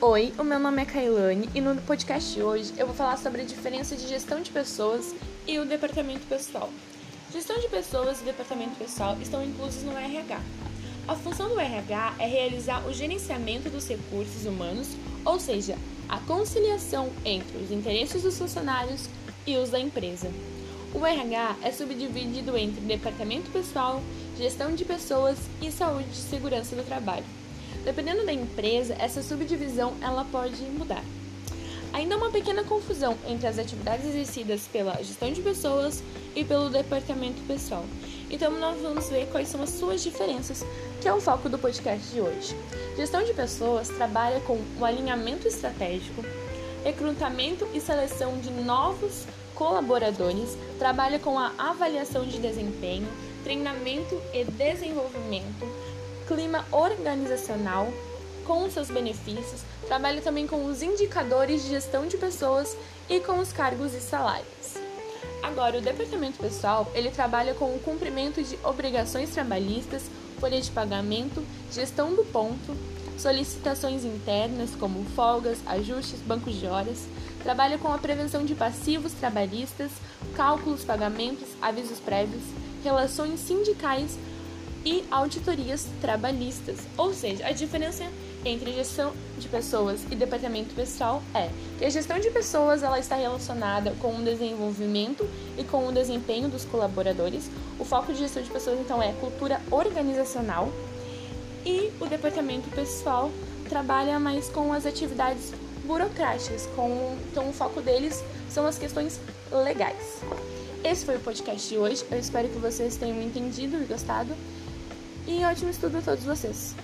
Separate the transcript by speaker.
Speaker 1: Oi, o meu nome é Kailane e no podcast de hoje eu vou falar sobre a diferença de gestão de pessoas e o departamento pessoal. Gestão de pessoas e departamento pessoal estão inclusos no RH. A função do RH é realizar o gerenciamento dos recursos humanos, ou seja, a conciliação entre os interesses dos funcionários e os da empresa. O RH é subdividido entre departamento pessoal, gestão de pessoas e saúde e segurança do trabalho. Dependendo da empresa, essa subdivisão ela pode mudar. Ainda há uma pequena confusão entre as atividades exercidas pela gestão de pessoas e pelo departamento pessoal. Então nós vamos ver quais são as suas diferenças, que é o foco do podcast de hoje. Gestão de pessoas trabalha com o alinhamento estratégico, recrutamento e seleção de novos colaboradores, trabalha com a avaliação de desempenho, treinamento e desenvolvimento, clima organizacional, com seus benefícios, trabalha também com os indicadores de gestão de pessoas e com os cargos e salários. Agora, o departamento pessoal, ele trabalha com o cumprimento de obrigações trabalhistas, folha de pagamento, gestão do ponto, solicitações internas como folgas, ajustes, bancos de horas, trabalha com a prevenção de passivos trabalhistas, cálculos, pagamentos, avisos prévios, relações sindicais e auditorias trabalhistas. Ou seja, a diferença entre gestão de pessoas e departamento pessoal é que a gestão de pessoas ela está relacionada com o desenvolvimento e com o desempenho dos colaboradores. O foco de gestão de pessoas então é cultura organizacional e o departamento pessoal trabalha mais com as atividades burocráticas, com então o foco deles são as questões legais. Esse foi o podcast de hoje. Eu espero que vocês tenham entendido e gostado. E ótimo estudo a todos vocês.